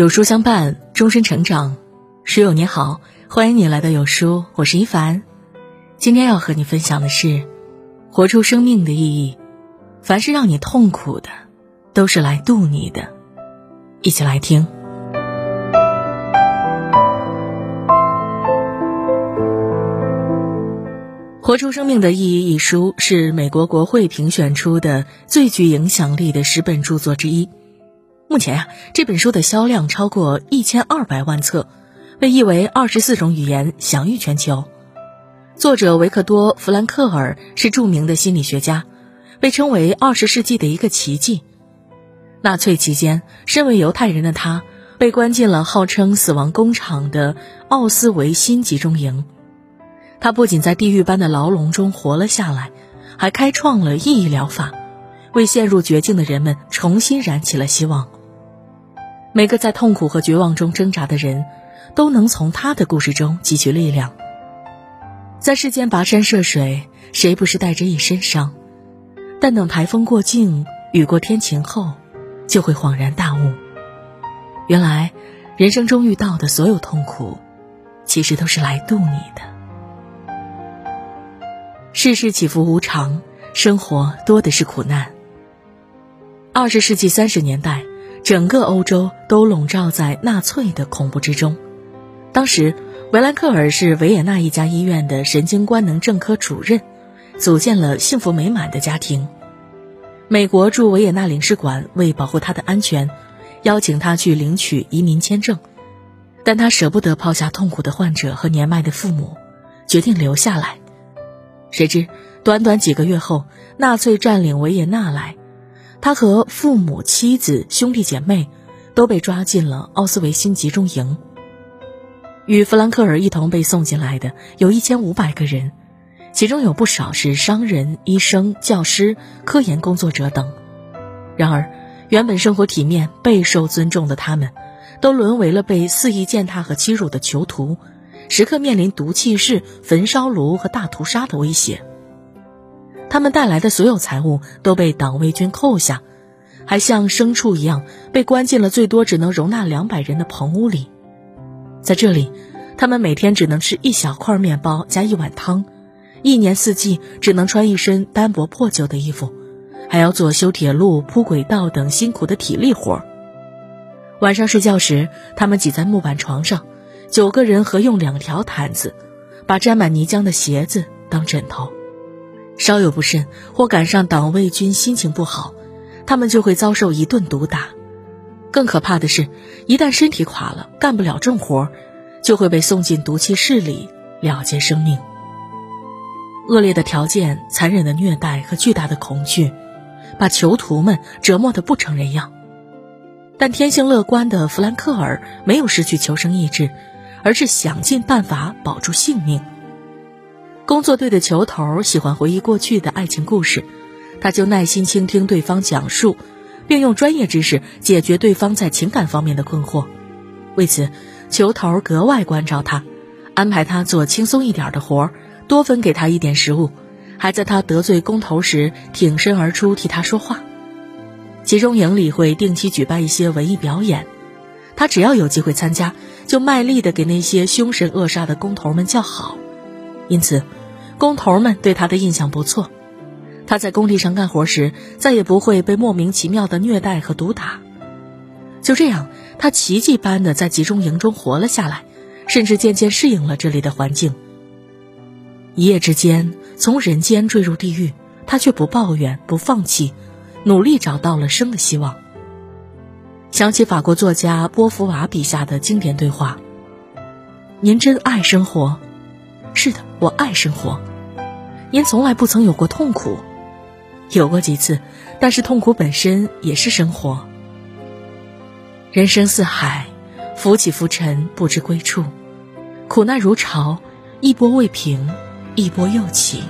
有书相伴，终身成长。书友你好，欢迎你来到有书，我是一凡。今天要和你分享的是，活出生命的意义。凡是让你痛苦的，都是来渡你的。一起来听。《活出生命的意义》一书是美国国会评选出的最具影响力的十本著作之一。目前呀，这本书的销量超过一千二百万册，被译为二十四种语言，享誉全球。作者维克多·弗兰克尔是著名的心理学家，被称为二十世纪的一个奇迹。纳粹期间，身为犹太人的他被关进了号称“死亡工厂”的奥斯维辛集中营。他不仅在地狱般的牢笼中活了下来，还开创了意义疗法，为陷入绝境的人们重新燃起了希望。每个在痛苦和绝望中挣扎的人，都能从他的故事中汲取力量。在世间跋山涉水，谁不是带着一身伤？但等台风过境，雨过天晴后，就会恍然大悟：原来，人生中遇到的所有痛苦，其实都是来渡你的。世事起伏无常，生活多的是苦难。二十世纪三十年代。整个欧洲都笼罩在纳粹的恐怖之中。当时，维兰克尔是维也纳一家医院的神经官能症科主任，组建了幸福美满的家庭。美国驻维也纳领事馆为保护他的安全，邀请他去领取移民签证，但他舍不得抛下痛苦的患者和年迈的父母，决定留下来。谁知，短短几个月后，纳粹占领维也纳来。他和父母、妻子、兄弟姐妹都被抓进了奥斯维辛集中营。与弗兰克尔一同被送进来的有一千五百个人，其中有不少是商人、医生、教师、科研工作者等。然而，原本生活体面、备受尊重的他们，都沦为了被肆意践踏和欺辱的囚徒，时刻面临毒气室、焚烧炉和大屠杀的威胁。他们带来的所有财物都被党卫军扣下，还像牲畜一样被关进了最多只能容纳两百人的棚屋里。在这里，他们每天只能吃一小块面包加一碗汤，一年四季只能穿一身单薄破旧的衣服，还要做修铁路、铺轨道等辛苦的体力活。晚上睡觉时，他们挤在木板床上，九个人合用两条毯子，把沾满泥浆的鞋子当枕头。稍有不慎，或赶上党卫军心情不好，他们就会遭受一顿毒打。更可怕的是，一旦身体垮了，干不了重活，就会被送进毒气室里了结生命。恶劣的条件、残忍的虐待和巨大的恐惧，把囚徒们折磨得不成人样。但天性乐观的弗兰克尔没有失去求生意志，而是想尽办法保住性命。工作队的球头喜欢回忆过去的爱情故事，他就耐心倾听对方讲述，并用专业知识解决对方在情感方面的困惑。为此，球头格外关照他，安排他做轻松一点的活儿，多分给他一点食物，还在他得罪工头时挺身而出替他说话。集中营里会定期举办一些文艺表演，他只要有机会参加，就卖力的给那些凶神恶煞的工头们叫好，因此。工头们对他的印象不错，他在工地上干活时再也不会被莫名其妙的虐待和毒打。就这样，他奇迹般的在集中营中活了下来，甚至渐渐适应了这里的环境。一夜之间从人间坠入地狱，他却不抱怨、不放弃，努力找到了生的希望。想起法国作家波伏娃笔下的经典对话：“您真爱生活？是的，我爱生活。”您从来不曾有过痛苦，有过几次，但是痛苦本身也是生活。人生似海，浮起浮沉，不知归处。苦难如潮，一波未平，一波又起。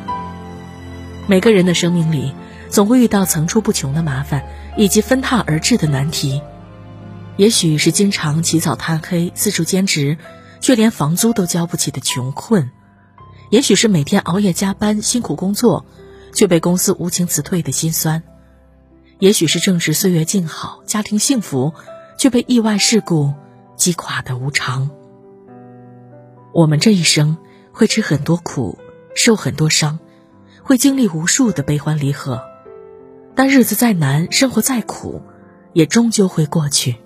每个人的生命里，总会遇到层出不穷的麻烦，以及纷沓而至的难题。也许是经常起早贪黑，四处兼职，却连房租都交不起的穷困。也许是每天熬夜加班辛苦工作，却被公司无情辞退的心酸；也许是正值岁月静好、家庭幸福，却被意外事故击垮的无常。我们这一生会吃很多苦，受很多伤，会经历无数的悲欢离合，但日子再难，生活再苦，也终究会过去。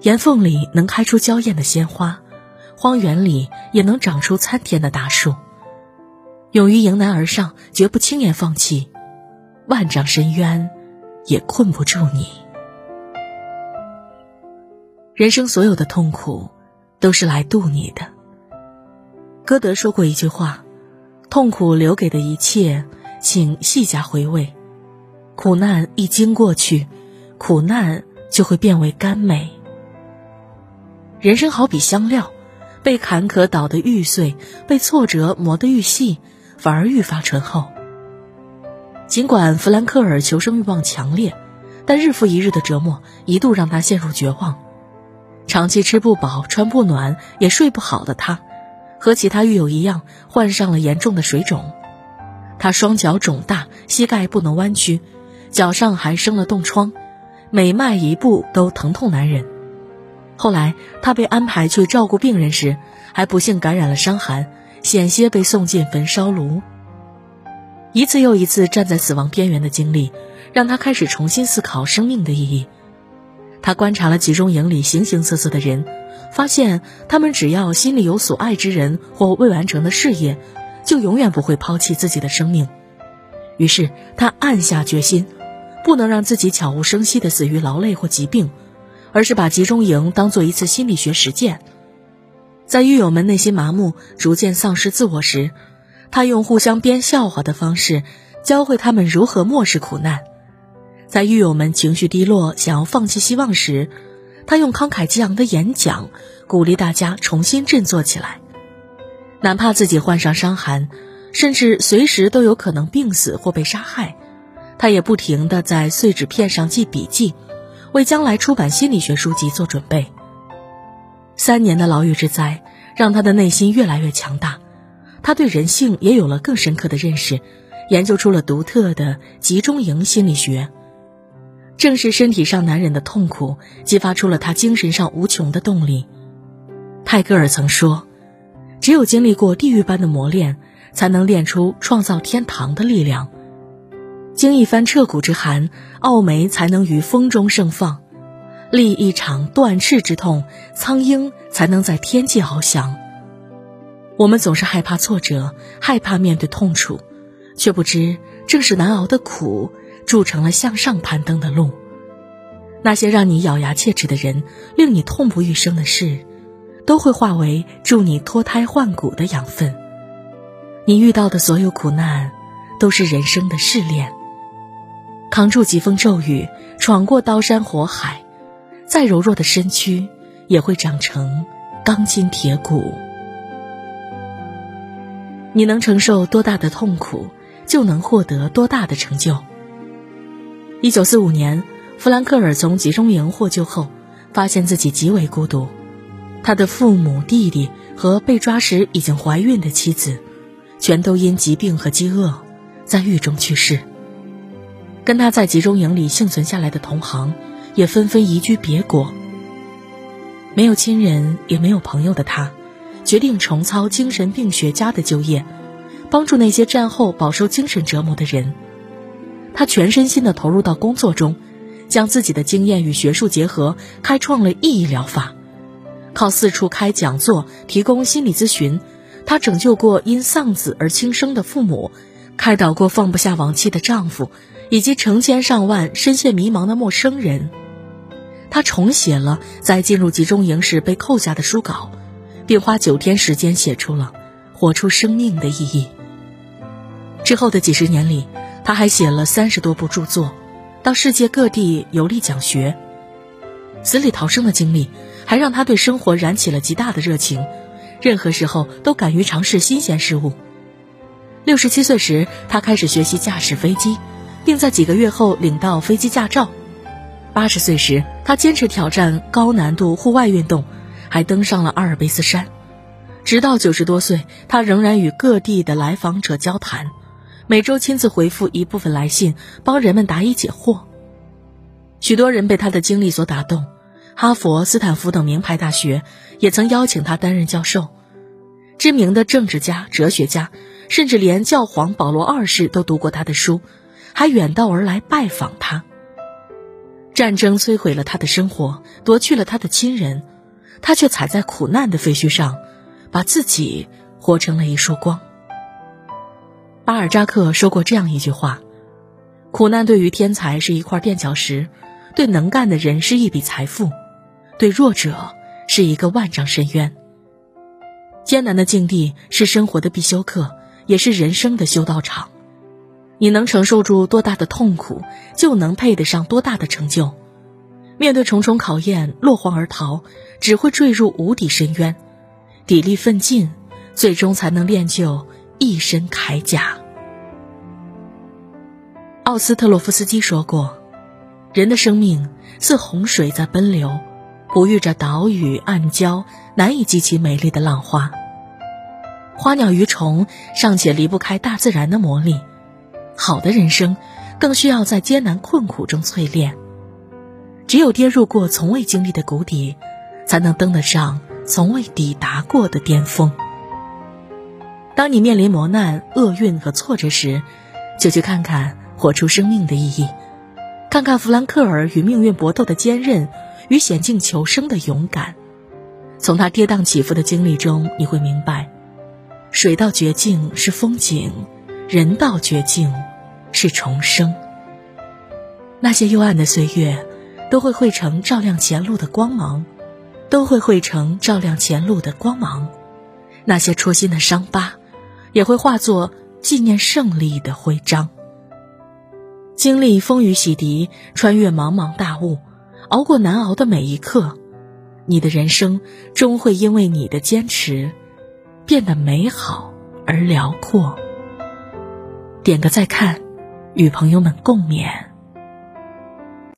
岩缝里能开出娇艳的鲜花，荒原里也能长出参天的大树。勇于迎难而上，绝不轻言放弃，万丈深渊也困不住你。人生所有的痛苦，都是来渡你的。歌德说过一句话：“痛苦留给的一切，请细加回味。苦难一经过去，苦难就会变为甘美。人生好比香料，被坎坷捣得愈碎，被挫折磨得愈细，反而愈发醇厚。尽管弗兰克尔求生欲望强烈，但日复一日的折磨一度让他陷入绝望。长期吃不饱、穿不暖、也睡不好的他，和其他狱友一样，患上了严重的水肿。他双脚肿大，膝盖不能弯曲，脚上还生了冻疮，每迈一步都疼痛难忍。后来，他被安排去照顾病人时，还不幸感染了伤寒，险些被送进焚烧炉。一次又一次站在死亡边缘的经历，让他开始重新思考生命的意义。他观察了集中营里形形色色的人，发现他们只要心里有所爱之人或未完成的事业，就永远不会抛弃自己的生命。于是他暗下决心，不能让自己悄无声息地死于劳累或疾病，而是把集中营当做一次心理学实践。在狱友们内心麻木、逐渐丧失自我时，他用互相编笑话的方式，教会他们如何漠视苦难。在狱友们情绪低落、想要放弃希望时，他用慷慨激昂的演讲鼓励大家重新振作起来。哪怕自己患上伤寒，甚至随时都有可能病死或被杀害，他也不停地在碎纸片上记笔记，为将来出版心理学书籍做准备。三年的牢狱之灾让他的内心越来越强大，他对人性也有了更深刻的认识，研究出了独特的集中营心理学。正是身体上难忍的痛苦，激发出了他精神上无穷的动力。泰戈尔曾说：“只有经历过地狱般的磨练，才能练出创造天堂的力量。经一番彻骨之寒，傲梅才能于风中盛放；历一场断翅之痛，苍鹰才能在天际翱翔。”我们总是害怕挫折，害怕面对痛楚，却不知正是难熬的苦。铸成了向上攀登的路。那些让你咬牙切齿的人，令你痛不欲生的事，都会化为助你脱胎换骨的养分。你遇到的所有苦难，都是人生的试炼。扛住疾风骤雨，闯过刀山火海，再柔弱的身躯，也会长成钢筋铁骨。你能承受多大的痛苦，就能获得多大的成就。一九四五年，弗兰克尔从集中营获救后，发现自己极为孤独。他的父母、弟弟和被抓时已经怀孕的妻子，全都因疾病和饥饿在狱中去世。跟他在集中营里幸存下来的同行，也纷纷移居别国。没有亲人也没有朋友的他，决定重操精神病学家的旧业，帮助那些战后饱受精神折磨的人。他全身心地投入到工作中，将自己的经验与学术结合，开创了意义疗法。靠四处开讲座、提供心理咨询，他拯救过因丧子而轻生的父母，开导过放不下往期的丈夫，以及成千上万深陷迷茫的陌生人。他重写了在进入集中营时被扣下的书稿，并花九天时间写出了《活出生命的意义》。之后的几十年里。他还写了三十多部著作，到世界各地游历讲学。死里逃生的经历还让他对生活燃起了极大的热情，任何时候都敢于尝试新鲜事物。六十七岁时，他开始学习驾驶飞机，并在几个月后领到飞机驾照。八十岁时，他坚持挑战高难度户外运动，还登上了阿尔卑斯山。直到九十多岁，他仍然与各地的来访者交谈。每周亲自回复一部分来信，帮人们答疑解惑。许多人被他的经历所打动，哈佛、斯坦福等名牌大学也曾邀请他担任教授。知名的政治家、哲学家，甚至连教皇保罗二世都读过他的书，还远道而来拜访他。战争摧毁了他的生活，夺去了他的亲人，他却踩在苦难的废墟上，把自己活成了一束光。巴尔扎克说过这样一句话：“苦难对于天才是一块垫脚石，对能干的人是一笔财富，对弱者是一个万丈深渊。”艰难的境地是生活的必修课，也是人生的修道场。你能承受住多大的痛苦，就能配得上多大的成就。面对重重考验，落荒而逃，只会坠入无底深渊。砥砺奋进，最终才能练就一身铠甲。奥斯特洛夫斯基说过：“人的生命似洪水在奔流。”哺育着岛屿、暗礁，难以激起美丽的浪花。花鸟鱼虫尚且离不开大自然的魔力，好的人生更需要在艰难困苦中淬炼。只有跌入过从未经历的谷底，才能登得上从未抵达过的巅峰。当你面临磨难、厄运和挫折时，就去看看活出生命的意义，看看弗兰克尔与命运搏斗的坚韧。与险境求生的勇敢，从他跌宕起伏的经历中，你会明白，水到绝境是风景，人到绝境是重生。那些幽暗的岁月，都会汇成照亮前路的光芒，都会汇成照亮前路的光芒。那些戳心的伤疤，也会化作纪念胜利的徽章。经历风雨洗涤，穿越茫茫大雾。熬过难熬的每一刻，你的人生终会因为你的坚持变得美好而辽阔。点个再看，与朋友们共勉。